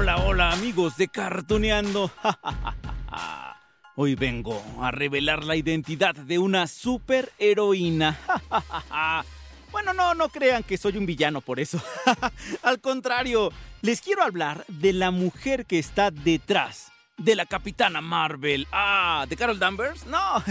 Hola, hola amigos de Cartoneando. Hoy vengo a revelar la identidad de una superheroína. Bueno, no, no crean que soy un villano por eso. Al contrario, les quiero hablar de la mujer que está detrás de la Capitana Marvel. Ah, ¿de Carol Danvers? No,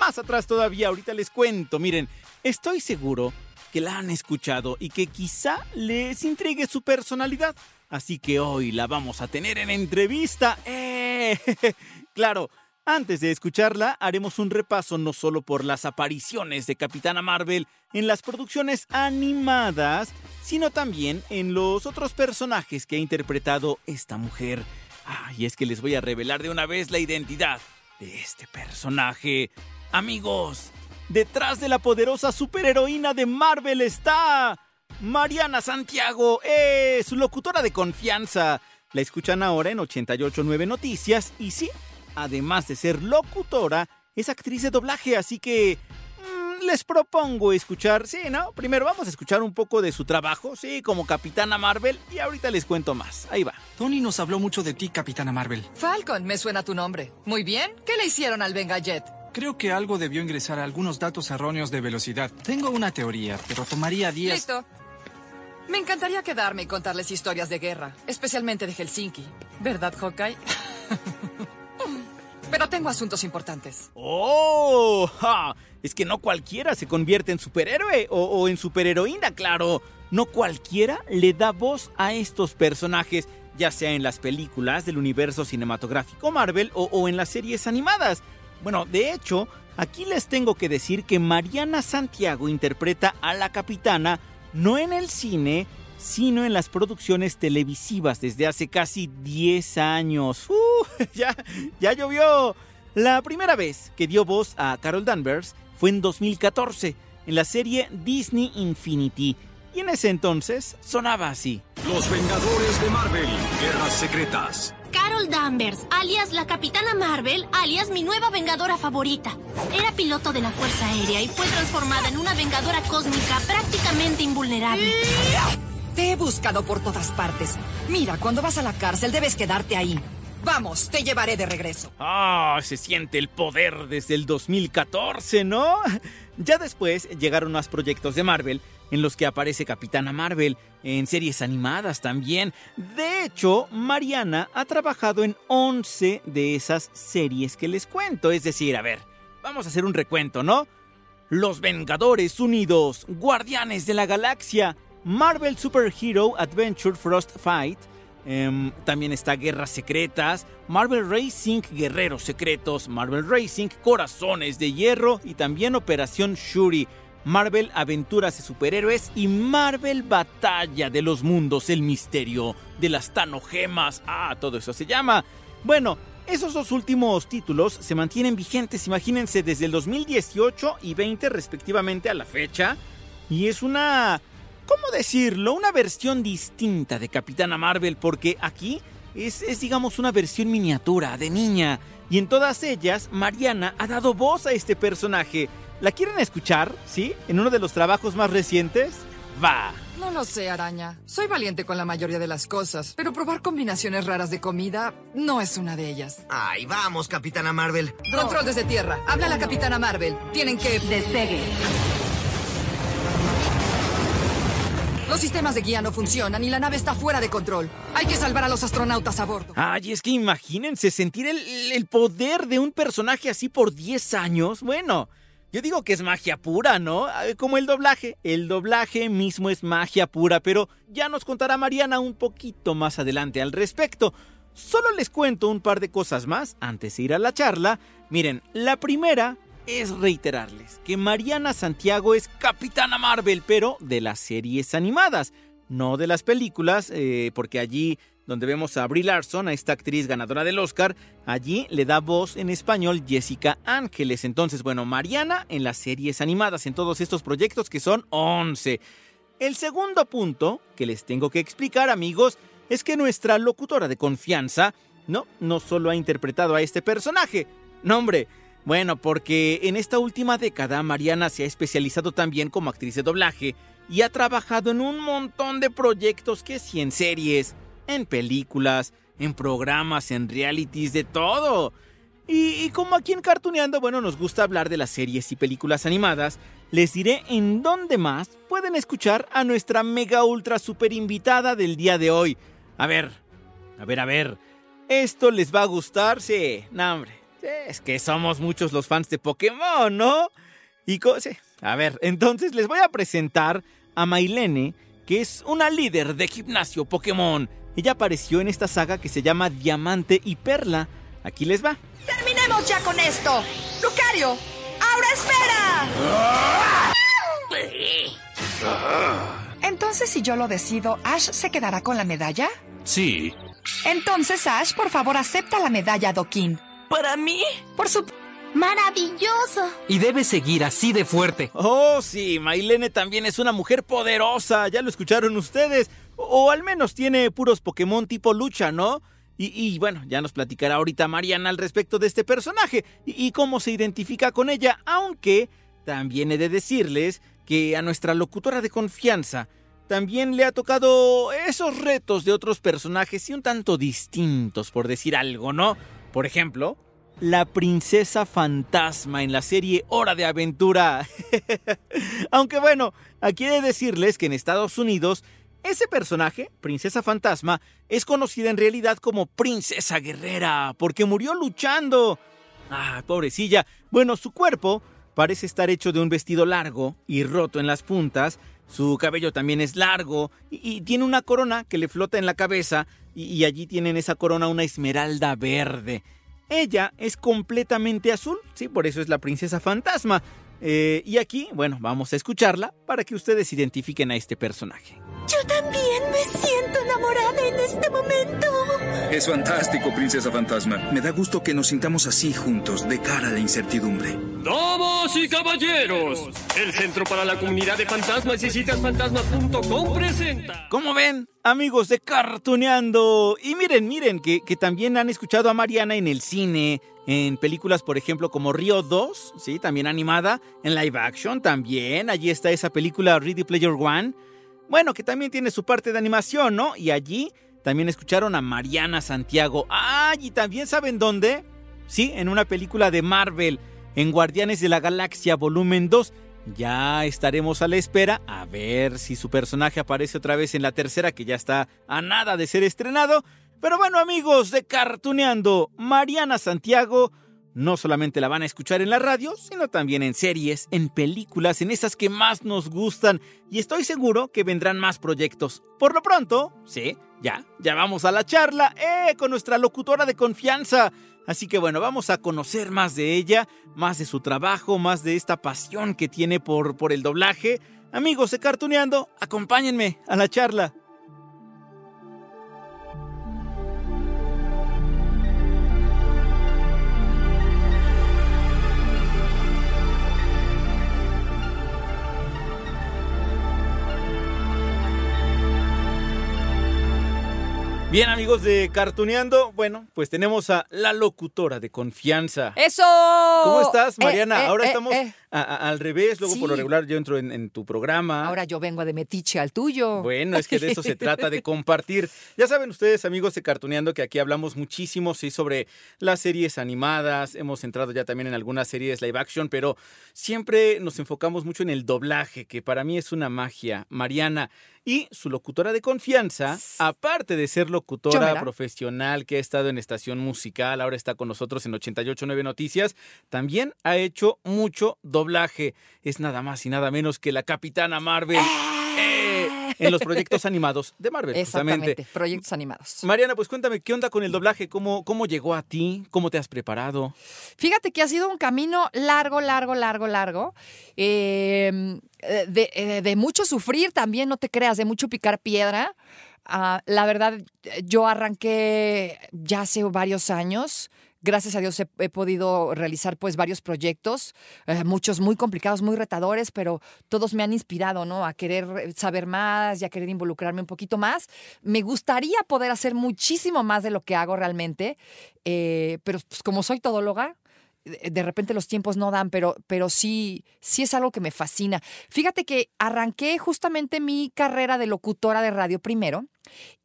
más atrás todavía, ahorita les cuento. Miren, estoy seguro que la han escuchado y que quizá les intrigue su personalidad. Así que hoy la vamos a tener en entrevista. ¡Eh! Claro, antes de escucharla, haremos un repaso no solo por las apariciones de Capitana Marvel en las producciones animadas, sino también en los otros personajes que ha interpretado esta mujer. Ah, y es que les voy a revelar de una vez la identidad de este personaje. Amigos, detrás de la poderosa superheroína de Marvel está Mariana Santiago, ¡eh! su locutora de confianza. La escuchan ahora en 889 Noticias y sí, además de ser locutora, es actriz de doblaje, así que mm, les propongo escuchar, sí, ¿no? Primero vamos a escuchar un poco de su trabajo, sí, como Capitana Marvel y ahorita les cuento más. Ahí va. Tony nos habló mucho de ti, Capitana Marvel. Falcon, me suena tu nombre. Muy bien. ¿Qué le hicieron al Venga Jet? Creo que algo debió ingresar algunos datos erróneos de velocidad. Tengo una teoría, pero tomaría 10. Listo. Me encantaría quedarme y contarles historias de guerra, especialmente de Helsinki. ¿Verdad, Hawkeye? Pero tengo asuntos importantes. ¡Oh! ¡Ja! Es que no cualquiera se convierte en superhéroe o, en superheroína, claro. No cualquiera le da voz a estos personajes, ya sea en las películas del universo cinematográfico Marvel o en las series animadas. Bueno, de hecho, aquí les tengo que decir que Mariana Santiago interpreta a la capitana no en el cine, sino en las producciones televisivas desde hace casi 10 años. ¡Uh! ya, ya llovió. La primera vez que dio voz a Carol Danvers fue en 2014, en la serie Disney Infinity. Y en ese entonces sonaba así. Los Vengadores de Marvel, Guerras Secretas. Carol Danvers, alias la Capitana Marvel, alias mi nueva Vengadora favorita. Era piloto de la Fuerza Aérea y fue transformada en una Vengadora cósmica prácticamente invulnerable. Te he buscado por todas partes. Mira, cuando vas a la cárcel debes quedarte ahí. Vamos, te llevaré de regreso. Ah, se siente el poder desde el 2014, ¿no? Ya después llegaron más proyectos de Marvel en los que aparece Capitana Marvel, en series animadas también. De hecho, Mariana ha trabajado en 11 de esas series que les cuento. Es decir, a ver, vamos a hacer un recuento, ¿no? Los Vengadores Unidos, Guardianes de la Galaxia, Marvel Super Hero Adventure Frost Fight, em, también está Guerras Secretas, Marvel Racing Guerreros Secretos, Marvel Racing Corazones de Hierro y también Operación Shuri. Marvel Aventuras de Superhéroes y Marvel Batalla de los Mundos, el misterio de las Tanogemas. Ah, todo eso se llama. Bueno, esos dos últimos títulos se mantienen vigentes, imagínense, desde el 2018 y 20 respectivamente a la fecha. Y es una... ¿Cómo decirlo? Una versión distinta de Capitana Marvel porque aquí es, es digamos una versión miniatura de niña. Y en todas ellas, Mariana ha dado voz a este personaje. ¿La quieren escuchar? ¿Sí? ¿En uno de los trabajos más recientes? Va. No lo sé, araña. Soy valiente con la mayoría de las cosas, pero probar combinaciones raras de comida no es una de ellas. Ay, vamos, Capitana Marvel. Control desde tierra. Habla la Capitana Marvel. Tienen que... Despegue. Los sistemas de guía no funcionan y la nave está fuera de control. Hay que salvar a los astronautas a bordo. Ay, es que imagínense sentir el, el poder de un personaje así por 10 años. Bueno, yo digo que es magia pura, ¿no? Eh, Como el doblaje. El doblaje mismo es magia pura, pero ya nos contará Mariana un poquito más adelante al respecto. Solo les cuento un par de cosas más antes de ir a la charla. Miren, la primera es reiterarles que Mariana Santiago es Capitana Marvel, pero de las series animadas, no de las películas, eh, porque allí donde vemos a Brie Larson, a esta actriz ganadora del Oscar, allí le da voz en español Jessica Ángeles. Entonces, bueno, Mariana en las series animadas, en todos estos proyectos que son 11. El segundo punto que les tengo que explicar, amigos, es que nuestra locutora de confianza, no, no solo ha interpretado a este personaje, no hombre, bueno, porque en esta última década Mariana se ha especializado también como actriz de doblaje y ha trabajado en un montón de proyectos que sí en series, en películas, en programas, en realities, de todo. Y, como aquí en Cartuneando, bueno, nos gusta hablar de las series y películas animadas, les diré en dónde más pueden escuchar a nuestra mega ultra super invitada del día de hoy. A ver, a ver, a ver. ¿Esto les va a gustar? Sí, no, hombre. Es que somos muchos los fans de Pokémon, ¿no? Y co- sí. A ver, entonces les voy a presentar a Mailene, que es una líder de gimnasio Pokémon. Ella apareció en esta saga que se llama Diamante y Perla. Aquí les va. ¡Terminemos ya con esto! ¡Lucario! ¡Ahora espera! Entonces, si yo lo decido, ¿Ash se quedará con la medalla? Sí. Entonces, Ash, por favor, acepta la medalla Dokin. ¿Para mí? Por su... ¡Maravilloso! Y debe seguir así de fuerte. Oh, sí, Mailene también es una mujer poderosa, ya lo escucharon ustedes. O al menos tiene puros Pokémon tipo lucha, ¿no? Y, y bueno, ya nos platicará ahorita Mariana al respecto de este personaje y, y cómo se identifica con ella, aunque también he de decirles que a nuestra locutora de confianza también le ha tocado esos retos de otros personajes y un tanto distintos, por decir algo, ¿no? Por ejemplo, la princesa fantasma en la serie Hora de Aventura. Aunque bueno, aquí he de decirles que en Estados Unidos ese personaje, Princesa Fantasma, es conocida en realidad como Princesa Guerrera, porque murió luchando. Ah, pobrecilla. Bueno, su cuerpo parece estar hecho de un vestido largo y roto en las puntas. Su cabello también es largo y, tiene una corona que le flota en la cabeza y, y allí tiene en esa corona una esmeralda verde. Ella es completamente azul, sí, por eso es la princesa fantasma. Eh, y aquí, bueno, vamos a escucharla para que ustedes identifiquen a este personaje. Yo también me siento enamorada en este momento. Es fantástico, princesa fantasma. Me da gusto que nos sintamos así juntos, de cara a la incertidumbre. Damas y caballeros, el Centro para la Comunidad de Fantasmas y citasfantasma.com presenta. ¿Cómo ven, amigos de Cartuneando? Y miren, miren, que, que también han escuchado a Mariana en el cine, en películas, por ejemplo, como Río 2, ¿sí? También animada, en live action también. Allí está esa película Ready Player One. Bueno, que también tiene su parte de animación, ¿no? Y allí también escucharon a Mariana Santiago. ¡Ay! ¿Y también saben dónde? Sí, en una película de Marvel, en Guardianes de la Galaxia Volumen 2. Ya estaremos a la espera a ver si su personaje aparece otra vez en la tercera, que ya está a nada de ser estrenado. Pero bueno, amigos de Cartuneando, Mariana Santiago no solamente la van a escuchar en la radio, sino también en series, en películas, en esas que más nos gustan. Y estoy seguro que vendrán más proyectos. Por lo pronto, sí, ya, ya vamos a la charla, eh, con nuestra locutora de confianza. Así que bueno, vamos a conocer más de ella, más de su trabajo, más de esta pasión que tiene por, por el doblaje. Amigos de Cartuneando, acompáñenme a la charla. Bien, amigos de Cartuneando, bueno, pues tenemos a la locutora de confianza. ¡Eso! ¿Cómo estás, Eh, Mariana? eh, Ahora eh, estamos. A- a- al revés, luego por lo regular yo entro en, en tu programa. Ahora yo vengo de metiche al tuyo. Bueno, es que de eso se trata, de compartir. Ya saben ustedes, amigos de Cartuneando, que aquí hablamos muchísimo, sí, sobre las series animadas. Hemos entrado ya también en algunas series live action, pero siempre nos enfocamos mucho en el doblaje, que para mí es una magia. Mariana y su locutora de confianza, aparte de ser locutora Chomera. profesional que ha estado en estación musical, ahora está con nosotros en 889 Noticias, también ha hecho mucho doblaje. Es nada más y nada menos que la Capitana Marvel. Eh, en los proyectos animados de Marvel, Exactamente, justamente. proyectos animados. Mariana, pues cuéntame, ¿qué onda con el doblaje? ¿Cómo, ¿Cómo llegó a ti? ¿Cómo te has preparado? Fíjate que ha sido un camino largo, largo, largo, largo. eh, de, eh, de mucho sufrir también, no te creas, de mucho picar piedra. Ah, la verdad, yo arranqué ya hace varios años. Gracias a Dios he, podido realizar pues varios proyectos, eh, muchos muy complicados, muy retadores, pero todos me han inspirado, ¿no? A querer saber más y a querer involucrarme un poquito más. Me gustaría poder hacer muchísimo más de lo que hago realmente, eh, pero pues, como soy todóloga, de repente los tiempos no dan, pero, pero sí, sí es algo que me fascina. Fíjate que arranqué justamente mi carrera de locutora de radio primero.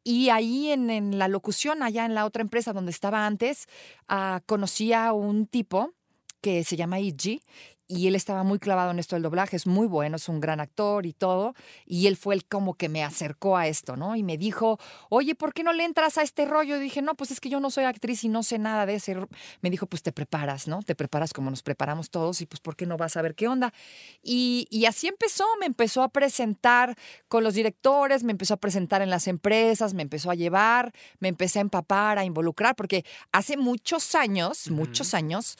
Y ahí en, en la locución, allá en la otra empresa donde estaba antes, ah, conocí a un tipo que se llama Iggy y él estaba muy clavado en esto del doblaje, es muy bueno, es un gran actor y todo, y él fue el como que me acercó a esto, ¿no? Y me dijo, oye, ¿por qué no le entras a este rollo? Y dije, no, pues es que yo no soy actriz y no sé nada de ese. ro-". Me dijo, pues te preparas, ¿no? Te preparas como nos preparamos todos y pues ¿por qué no vas a ver qué onda? Y, y así empezó, me empezó a presentar con los directores, me empezó a presentar en las empresas, me empezó a llevar, me empecé a empapar, a involucrar, porque hace muchos años, muchos años,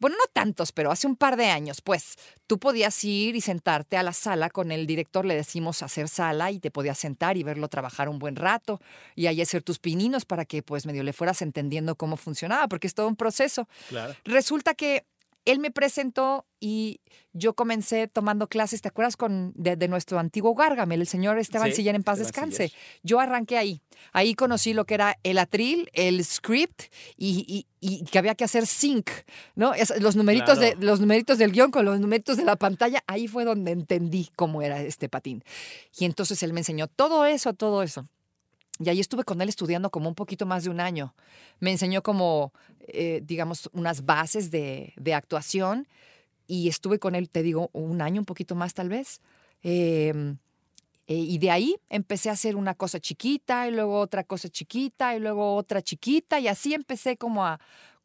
bueno, no tantos, pero hace un par de años, pues tú podías ir y sentarte a la sala con el director, le decimos hacer sala y te podías sentar y verlo trabajar un buen rato y ahí hacer tus pininos para que pues medio le fueras entendiendo cómo funcionaba, porque es todo un proceso. Claro. Resulta que él me presentó y yo comencé tomando clases, ¿te acuerdas con, de, de nuestro antiguo Gargamel, el señor Esteban Sí, Siller en paz Esteban descanse? Siller. Yo arranqué ahí. Ahí conocí lo que era el atril, el script y, y- y que había que hacer sync, ¿no? Es- los, numeritos Claro. de, los numeritos del guion con los numeritos de la pantalla. Ahí fue donde entendí cómo era este patín. Y entonces él me enseñó todo eso, todo eso. Y ahí estuve con él estudiando como un poquito más de un año. Me enseñó como, eh, digamos, unas bases de, actuación y estuve con él, te digo, un año, un poquito más tal vez. Em, eh, y de ahí empecé a hacer una cosa chiquita y luego otra cosa chiquita y luego otra chiquita y así empecé como a,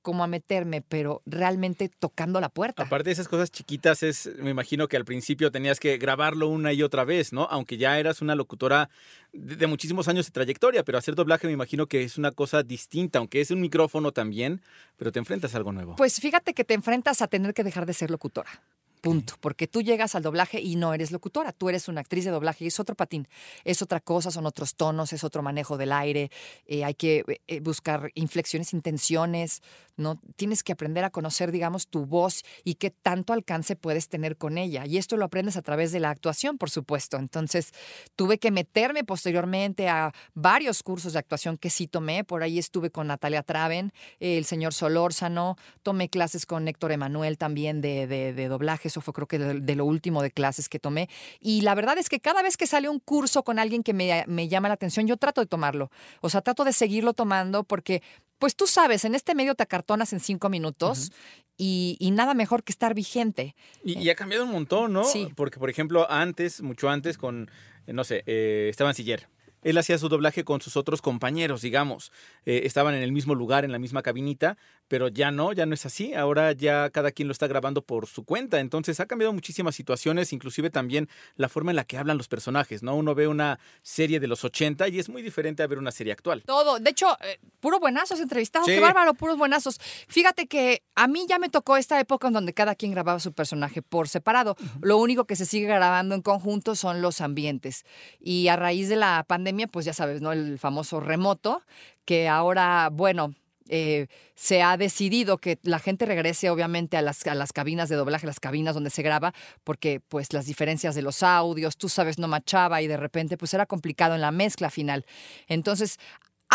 como a meterme, pero realmente tocando la puerta. Aparte de esas cosas chiquitas, es, me imagino que al principio tenías que grabarlo una y otra vez, ¿no? Aunque ya eras una locutora de, de muchísimos años de trayectoria, pero hacer doblaje me imagino que es una cosa distinta, aunque es un micrófono también, pero te enfrentas a algo nuevo. Pues fíjate que te enfrentas a tener que dejar de ser locutora. Punto. Porque tú llegas al doblaje y no eres locutora, tú eres una actriz de doblaje y es otro patín, es otra cosa, son otros tonos, es otro manejo del aire, eh, hay que eh, buscar inflexiones, intenciones, ¿no? Tienes que aprender a conocer, digamos, tu voz y qué tanto alcance puedes tener con ella. Y esto lo aprendes a través de la actuación, por supuesto. Entonces, tuve que meterme posteriormente a varios cursos de actuación que sí tomé. Por ahí estuve con Natalia Traven, el señor Solórzano, tomé clases con Héctor Emanuel también de, de- de. Eso fue creo que de, de lo último de clases que tomé. Y la verdad es que cada vez que sale un curso con alguien que me, me llama la atención, yo trato de tomarlo. O sea, trato de seguirlo tomando porque pues tú sabes, en este medio te acartonas en cinco minutos y, y nada mejor que estar vigente. Y, y ha cambiado un montón, ¿no? Sí. Porque, por ejemplo, antes, mucho antes, con, eh, no sé, eh, Esteban Siller. Él hacía su doblaje con sus otros compañeros, digamos. Eh, estaban en el mismo lugar, en la misma cabinita, pero ya no, ya no es así. Ahora ya cada quien lo está grabando por su cuenta. Entonces ha cambiado muchísimas situaciones, inclusive también la forma en la que hablan los personajes, ¿no? Uno ve una serie de los 80 y es muy diferente a ver una serie actual. Todo. De hecho, eh, puro buenazos entrevistados. Sí. Qué bárbaro, puros buenazos. Fíjate que a mí ya me tocó esta época en donde cada quien grababa su personaje por separado. Lo único que se sigue grabando en conjunto son los ambientes. Y a raíz de la pandemia, pues ya sabes, ¿no? El famoso remoto, que ahora, bueno. Eh, se ha decidido que la gente regrese obviamente a las, a las cabinas de doblaje, las cabinas donde se graba, porque pues las diferencias de los audios, tú sabes, no machaba y de repente pues era complicado en la mezcla final. Entonces,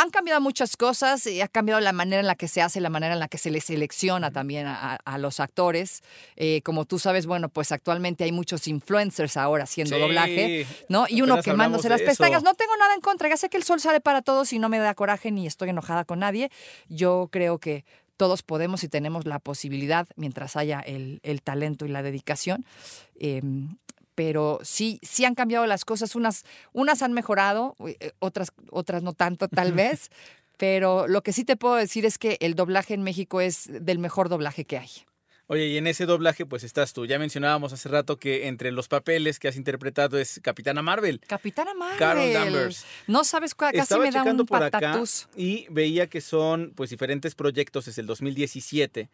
han cambiado muchas cosas y ha cambiado la manera en la que se hace, la manera en la que se les selecciona también a, a los actores. Eh, como tú sabes, bueno, pues actualmente hay muchos influencers ahora haciendo Sí, doblaje, ¿no? Y uno quemándose las pestañas. No tengo nada en contra, ya sé que el sol sale para todos y no me da coraje ni estoy enojada con nadie. Yo creo que todos podemos y tenemos la posibilidad, mientras haya el, el talento y la dedicación. Em, pero sí, sí han cambiado las cosas. Unas, unas han mejorado, eh, otras, otras no tanto, tal vez. Pero lo que sí te puedo decir es que el doblaje en México es del mejor doblaje que hay. Oye, y en ese doblaje pues estás tú. Ya mencionábamos hace rato que entre los papeles que has interpretado es Capitana Marvel. Capitana Marvel. Carol Danvers. No sabes cuál, casi Estaba me da un por acá patatús. y veía que son pues diferentes proyectos desde el 2017.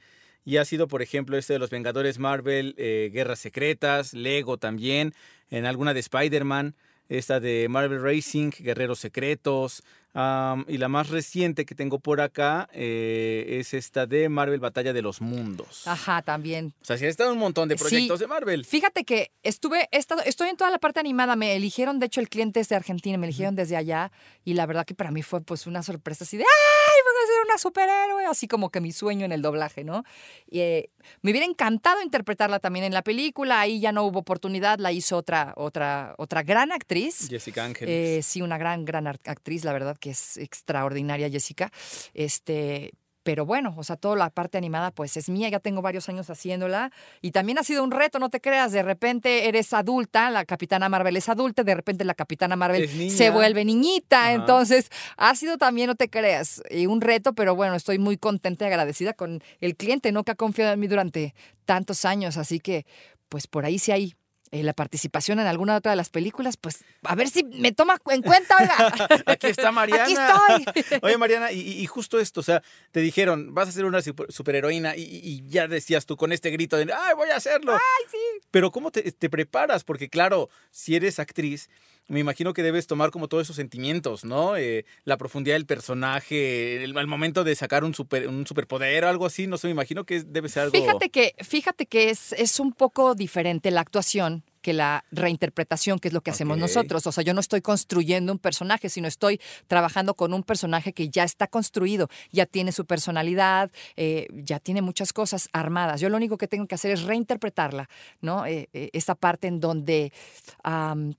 Y ha sido, por ejemplo, este de los Vengadores Marvel, eh, Guerras Secretas, Lego también, en alguna de Spider-Man, esta de Marvel Racing, Guerreros Secretos, am, y la más reciente que tengo por acá eh, es esta de Marvel Batalla de los Mundos. Ajá, también. O sea, sí ha estado un montón de Sí. proyectos de Marvel. Fíjate que estuve, he estado, estoy en toda la parte animada. Me eligieron, de hecho, el cliente es de Argentina, me eligieron desde allá. Y la verdad que para mí fue pues una sorpresa así de ¡ay! Voy a ser una superhéroe. Así como que mi sueño en el doblaje, ¿no? Y, eh, me hubiera encantado interpretarla también en la película. Ahí ya no hubo oportunidad, la hizo otra, otra, otra gran actriz. Jessica Ángeles. Eh, sí, una gran, gran actriz, la verdad que es extraordinaria Jessica. Este, pero bueno, o sea, toda la parte animada pues es mía, ya tengo varios años haciéndola y también ha sido un reto, no te creas, de repente eres adulta, la Capitana Marvel es adulta, de repente la Capitana Marvel se vuelve niñita, Ajá. entonces ha sido también, no te creas, eh, un reto, pero bueno, estoy muy contenta y agradecida con el cliente, ¿no? Que ha confiado en mí durante tantos años, así que pues por ahí sí hay eh, la participación en alguna otra de las películas, pues a ver si me toma en cuenta, oiga. Aquí está Mariana. Aquí estoy. Oye, Mariana, y, y- justo esto, o sea, te dijeron, vas a ser una super- superheroína y, y- y ya decías tú con este grito de, ¡ay, voy a hacerlo! ¡Ay, sí! Pero ¿cómo te, te preparas? Porque claro, si eres actriz, me imagino que debes tomar como todos esos sentimientos, ¿no? Eh, la profundidad del personaje, el, momento de sacar un, super, un superpoder o algo así, no sé, me imagino que debe ser algo... Fíjate que, fíjate que es, es un poco diferente la actuación que la reinterpretación, que es lo que hacemos nosotros. O sea, yo no estoy construyendo un personaje, sino estoy trabajando con un personaje que ya está construido, ya tiene su personalidad, eh, ya tiene muchas cosas armadas. Yo lo único que tengo que hacer es reinterpretarla, ¿no? Eh, eh, esa parte en donde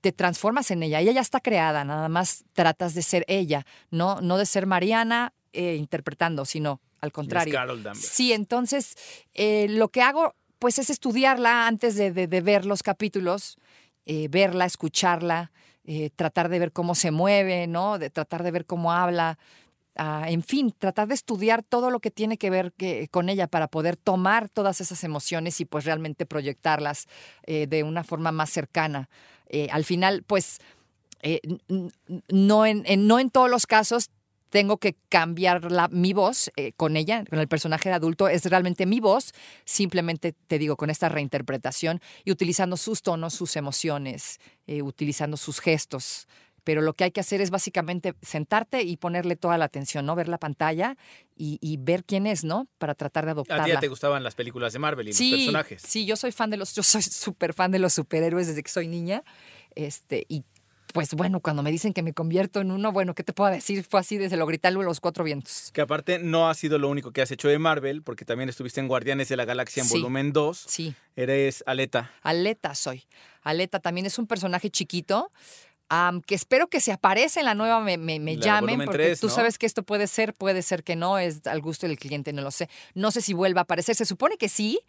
te transformas en ella. Ella ya está creada, nada más tratas de ser ella, no, no de ser Mariana eh, interpretando, sino al contrario. Sí, entonces eh, lo que hago pues es estudiarla antes de, ver los capítulos, eh, verla, escucharla, eh, tratar de ver cómo se mueve, ¿no? De tratar de ver cómo habla. ah, en fin, tratar de estudiar todo lo que tiene que ver con ella para poder tomar todas esas emociones y pues realmente proyectarlas eh, de una forma más cercana. Al final, pues, no, en- no en todos los casos tengo que cambiar la, mi voz eh, con ella, con el personaje de adulto, es realmente mi voz, simplemente te digo, con esta reinterpretación y utilizando sus tonos, sus emociones, eh, utilizando sus gestos. Pero lo que hay que hacer es básicamente sentarte y ponerle toda la atención, ¿no? Ver la pantalla y, y ver quién es, ¿no? Para tratar de A ti ya adoptarla. te gustaban las películas de Marvel y Sí, los personajes. sí, yo soy fan de los, yo soy súper fan de los superhéroes desde que soy niña. Este, y pues bueno, cuando me dicen que me convierto en uno, bueno, ¿qué te puedo decir? Fue así desde lo gritarlo a los cuatro vientos. Que aparte no ha sido lo único que has hecho de Marvel, porque también estuviste en Guardianes de la Galaxia en Sí. volumen 2. Sí. Eres Aleta. Aleta soy. Aleta también es un personaje chiquito. am, que espero que se aparece en la nueva me, me, me La llamen, porque tres, tú ¿no? sabes que esto puede ser, puede ser que no, es al gusto del cliente, no lo sé. No sé si vuelva a aparecer, se supone que sí,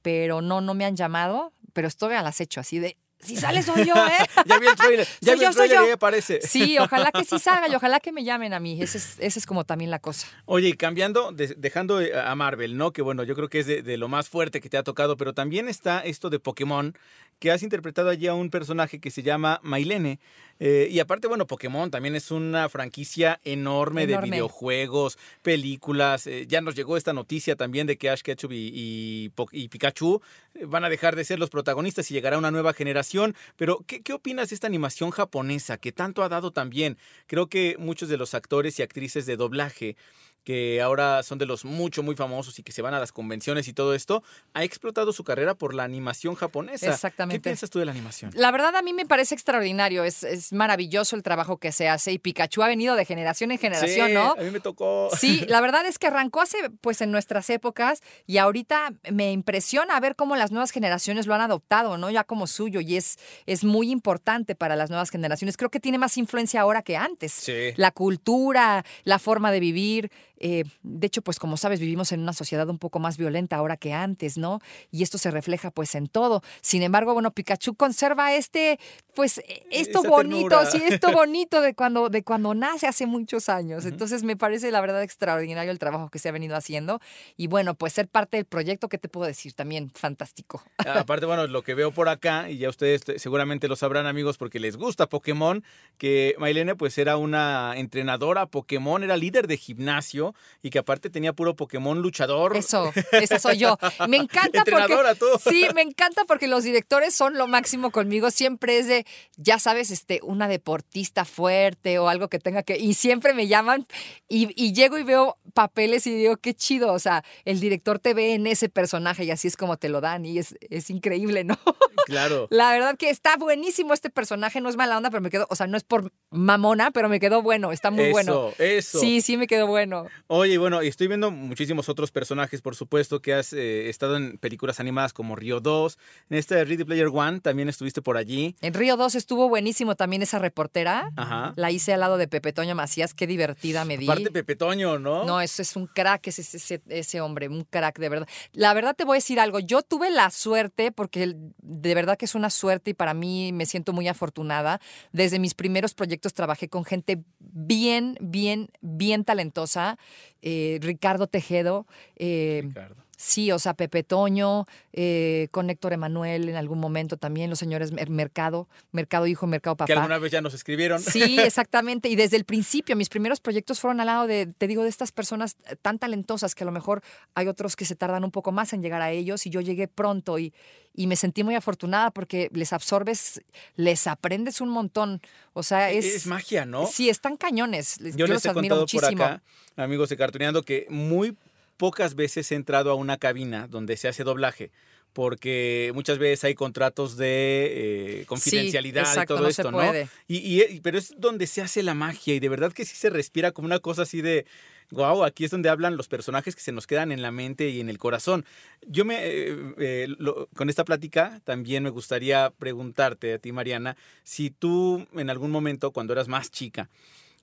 pero no, no me han llamado, pero estoy al acecho, así de, si sale soy yo, ¿eh? Ya vi el trailer, ya Soy vi yo, el soy trailer y yo. aparece. Sí, ojalá que sí salga y ojalá que me llamen a mí. Esa es, esa es como también la cosa. Oye, y cambiando, de- dejando eh, a Marvel, ¿no? Que bueno, yo creo que es de, de lo más fuerte que te ha tocado, pero también está esto de Pokémon, que has interpretado allí a un personaje que se llama Mailene. Eh, y aparte, bueno, Pokémon también es una franquicia enorme, de videojuegos, películas. Eh, ya nos llegó esta noticia también de que Ash Ketchum y, y Po- y Pikachu van a dejar de ser los protagonistas y llegará una nueva generación. Pero, ¿qué, qué opinas de esta animación japonesa que tanto ha dado también? Creo que muchos de los actores y actrices de doblaje que ahora son de los mucho, muy famosos y que se van a las convenciones y todo esto, ha explotado su carrera por la animación japonesa. Exactamente. ¿Qué piensas tú de la animación? La verdad a mí me parece extraordinario, es, es maravilloso el trabajo que se hace y Pikachu ha venido de generación en generación, Sí, ¿no? A mí me tocó. Sí, la verdad es que arrancó hace, pues en nuestras épocas y ahorita me impresiona ver cómo las nuevas generaciones lo han adoptado, ¿no? Ya como suyo y es, es muy importante para las nuevas generaciones. Creo que tiene más influencia ahora que antes. Sí. La cultura, la forma de vivir. Eh, de hecho, pues como sabes, vivimos en una sociedad un poco más violenta ahora que antes, ¿no? Y esto se refleja pues en todo. Sin embargo, bueno, Pikachu conserva este, pues esto Esa bonito, ternura. sí, esto bonito de cuando, de cuando nace hace muchos años. Entonces me parece la verdad extraordinario el trabajo que se ha venido haciendo. Y bueno, pues ser parte del proyecto, ¿qué te puedo decir? También fantástico. Aparte, bueno, lo que veo por acá, y ya ustedes te- seguramente lo sabrán, amigos, porque les gusta Pokémon, que Mailene pues era una entrenadora Pokémon, era líder de gimnasio y que aparte tenía puro Pokémon luchador. Eso, esa soy yo. Me encanta Entrenadora, porque tú. sí, me encanta porque los directores son lo máximo conmigo. Siempre es de, ya sabes, este, una deportista fuerte o algo que tenga que y siempre me llaman y, y llego y veo papeles y digo qué chido. O sea, el director te ve en ese personaje y así es como te lo dan y es, es increíble, ¿no? Claro. La verdad que está buenísimo este personaje. No es mala onda, pero me quedó, o sea, no es por mamona, pero me quedó bueno. Está muy Eso, bueno. eso. Sí, sí, me quedó bueno. Oye, bueno, estoy viendo muchísimos otros personajes, por supuesto, que has eh, estado en películas animadas como Río 2. En esta de Ready Player One también estuviste por allí. En Río 2 estuvo buenísimo también esa reportera. Ajá. La hice al lado de Pepe Toño Macías, qué divertida me di. Aparte Pepe Toño, ¿no? No, ese es un crack, ese, ese, ese hombre, un crack de verdad. La verdad te voy a decir algo, yo tuve la suerte, porque de verdad que es una suerte y para mí me siento muy afortunada. Desde mis primeros proyectos trabajé con gente bien, bien, bien talentosa. Eh, Ricardo Tejedo. eh, Sí, o sea, Pepe Toño, eh, con Héctor Emanuel en algún momento también, los señores Mer- Mercado, Mercado Hijo, Mercado Papá. Que alguna vez ya nos escribieron. Sí, exactamente. Y desde el principio, mis primeros proyectos fueron al lado de, te digo, de estas personas tan talentosas que a lo mejor hay otros que se tardan un poco más en llegar a ellos y yo llegué pronto y, y me sentí muy afortunada porque les absorbes, les aprendes un montón. O sea, es... Es magia, ¿no? Sí, están cañones. Yo, Yo, les los he admiro contado por muchísimo. acá, amigos de Cartuneando, que muy pocas veces he entrado a una cabina donde se hace doblaje. Porque muchas veces hay contratos de eh, confidencialidad exacto, y todo no esto, ¿no? Y, y- pero es donde se hace la magia y de verdad que sí se respira como una cosa así de, wow, aquí es donde hablan los personajes que se nos quedan en la mente y en el corazón. Yo me, eh, eh, lo- con esta plática también me gustaría preguntarte a ti, Mariana, si tú en algún momento, cuando eras más chica,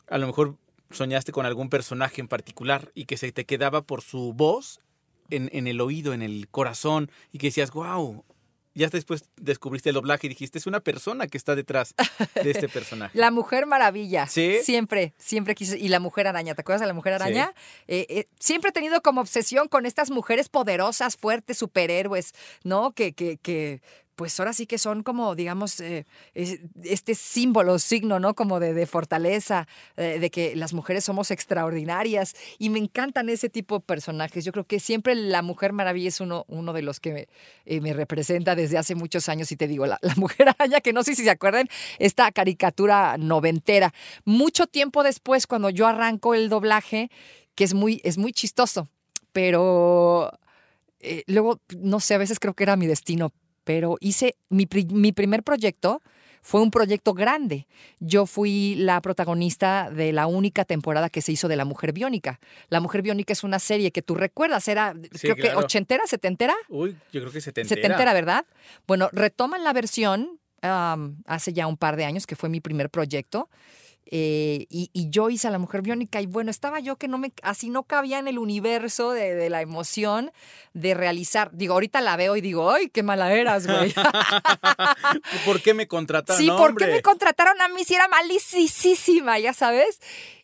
a lo mejor soñaste con algún personaje en particular y que se te quedaba por su voz en, en el oído, en el corazón, y que decías, wow. Ya después descubriste el doblaje y dijiste, es una persona que está detrás de este personaje. La Mujer Maravilla. ¿Sí? Siempre, siempre quise. Y la Mujer Araña. ¿Te acuerdas de la Mujer Araña? Eh, eh, siempre he tenido como obsesión con estas mujeres poderosas, fuertes, superhéroes, ¿no? Que, que, que pues ahora sí que son como, digamos, eh, es- este símbolo, signo, ¿no? Como de, fortaleza, eh, de que las mujeres somos extraordinarias. Y me encantan ese tipo de personajes. Yo creo que siempre la Mujer Maravilla es uno, de los que me, eh, me representa desde hace muchos años. Y te digo, la, Mujer Araña, que no sé si se acuerdan, esta caricatura noventera. Mucho tiempo después, cuando yo arranco el doblaje, que es muy, es muy chistoso, pero luego, no sé, a veces creo que era mi destino, pero hice mi, pri- mi primer proyecto. Fue un proyecto grande. Yo fui la protagonista de la única temporada que se hizo de La Mujer Biónica. La Mujer Biónica es una serie que tú recuerdas, era Sí, creo que ochentera, setentera. Uy, yo creo que se te Setentera, ¿verdad? Bueno, retoman la versión am, hace ya un par de años, que fue mi primer proyecto. Eh, y, y yo hice a la mujer biónica y bueno, estaba yo que no me, así no cabía en el universo de, de la emoción de realizar. Digo, ahorita la veo y digo, ¡ay, qué mala eras, güey! ¿Por qué me contrataron? sí, ¿por qué hombre? me contrataron a mí si era malísima, ya sabes?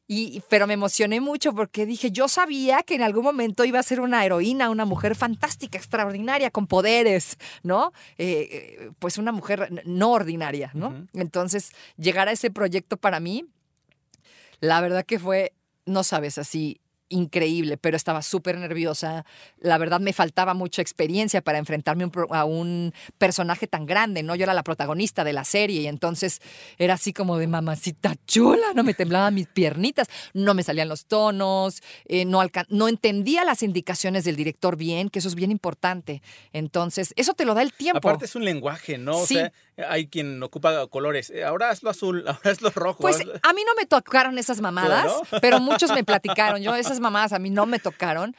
Y, pero me emocioné mucho porque dije, yo sabía que en algún momento iba a ser una heroína, una mujer fantástica, extraordinaria, con poderes, ¿no? Eh, eh, pues una mujer no ordinaria, ¿no? Entonces, llegar a ese proyecto para mí, la verdad que fue, no sabes, así increíble, pero estaba súper nerviosa. La verdad me faltaba mucha experiencia para enfrentarme a un personaje tan grande, ¿no? Yo era la protagonista de la serie y entonces era así como de mamacita chula, no me temblaban mis piernitas, no me salían los tonos, eh, no, no entendía las indicaciones del director bien, que eso es bien importante. Entonces, eso te lo da el tiempo. Aparte es un lenguaje, ¿no? Sí. O sea, hay quien ocupa colores. Eh, ahora es lo azul, ahora es lo rojo. Pues a mí no me tocaron esas mamadas, pero muchos me platicaron. Yo esas mamadas a mí no me tocaron.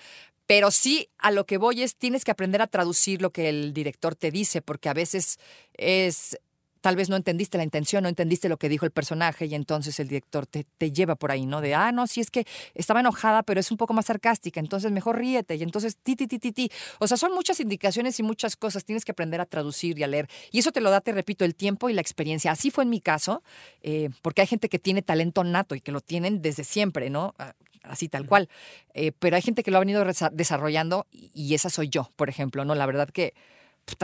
Pero sí, a lo que voy es, tienes que aprender a traducir lo que el director te dice, porque a veces es tal vez no entendiste la intención, no entendiste lo que dijo el personaje y entonces el director te, te, lleva por ahí, ¿no? De, ah, no, si es que estaba enojada, pero es un poco más sarcástica, entonces mejor ríete y entonces ti, ti, ti, ti, ti. O sea, son muchas indicaciones y muchas cosas, tienes que aprender a traducir y a leer. Y eso te lo da, te repito, el tiempo y la experiencia. Así fue en mi caso, eh, porque hay gente que tiene talento nato y que lo tienen desde siempre, ¿no? Así tal cual. Eh, pero hay gente que lo ha venido desarrollando y esa soy yo, por ejemplo, ¿no? La verdad que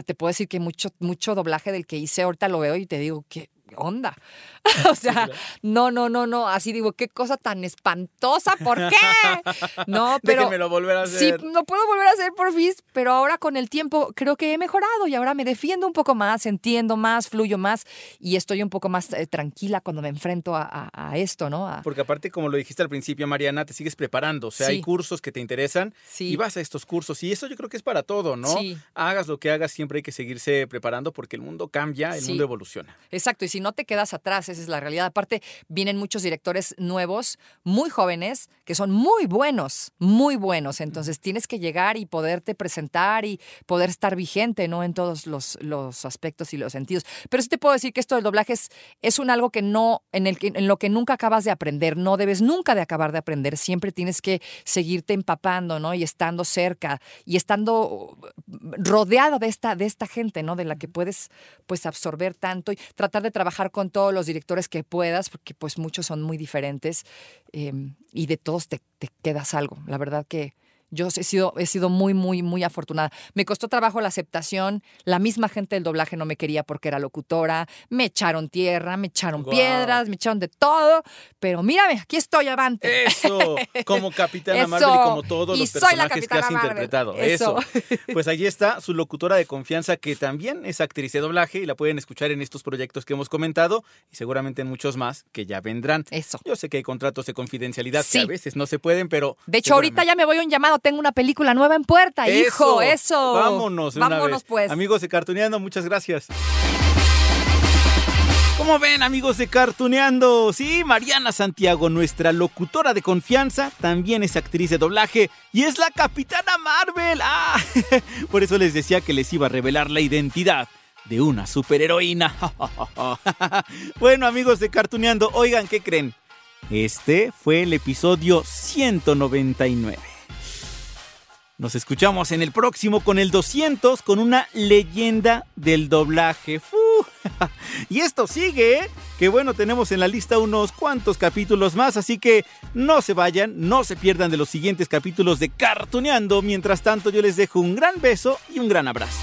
te puedo decir que mucho, mucho doblaje del que hice ahorita lo veo y te digo que onda. o sea, no, no, no, no. Así digo, qué cosa tan espantosa, ¿por qué? No, pero. Déjemelo volver a hacer. Sí, no puedo volver a hacer por fin, pero ahora con el tiempo creo que he mejorado y ahora me defiendo un poco más, entiendo más, fluyo más y estoy un poco más eh, tranquila cuando me enfrento a, esto, ¿no? Porque aparte, como lo dijiste al principio, Mariana, te sigues preparando. O sea, hay cursos que te interesan y vas a estos cursos. Y eso yo creo que es para todo, ¿no? Hagas lo que hagas, siempre hay que seguirse preparando porque el mundo cambia, el mundo evoluciona. Exacto. Y si no te quedas atrás, esa es la realidad. Aparte, vienen muchos directores nuevos, muy jóvenes, que son muy buenos, muy buenos. Entonces tienes que llegar y poderte presentar y poder estar vigente, ¿no? En todos los, los aspectos y los sentidos. Pero sí te puedo decir que esto del doblaje es, es un algo que no, en, el, en lo que nunca acabas de aprender, no debes nunca de acabar de aprender, siempre tienes que seguirte empapando, ¿no? Y estando cerca y estando rodeado de esta, de esta gente, ¿no? De la que puedes, pues, absorber tanto y tratar de trabajar con todos los directores que puedas, porque pues muchos son muy diferentes em, y de todos te quedas algo. La verdad que yo he sido, he sido muy, muy, muy afortunada. Me costó trabajo la aceptación. La misma gente del doblaje no me quería porque era locutora. Me echaron tierra, me echaron piedras, me echaron de todo. Pero mírame, aquí estoy, avante. Eso, como Capitana Marvel y como todos los personajes que has interpretado. Eso. Pues allí está su locutora de confianza, que también es actriz de doblaje y la pueden escuchar en estos proyectos que hemos comentado y seguramente en muchos más que ya vendrán. Eso. Yo sé que hay contratos de confidencialidad que a veces no se pueden, pero. De hecho, ahorita ya me voy a un llamado tengo una película nueva en puerta, hijo, eso. Vámonos, Vámonos pues. Amigos de Cartuneando, muchas gracias. ¿Cómo ven amigos de Cartuneando? Sí, Mariana Santiago, nuestra locutora de confianza, también es actriz de doblaje y es la Capitana Marvel. Ah, por eso les decía que les iba a revelar la identidad de una superheroína. bueno amigos de Cartuneando, oigan, ¿qué creen? Este fue el episodio 199. Nos escuchamos en el próximo con el 200 con una leyenda del doblaje. Y esto sigue, ¿eh? que bueno, tenemos en la lista unos cuantos capítulos más, así que no se vayan, no se pierdan de los siguientes capítulos de Cartuneando. Mientras tanto, yo les dejo un gran beso y un gran abrazo.